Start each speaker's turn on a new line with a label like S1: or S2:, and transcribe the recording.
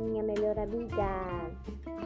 S1: minha melhor amiga.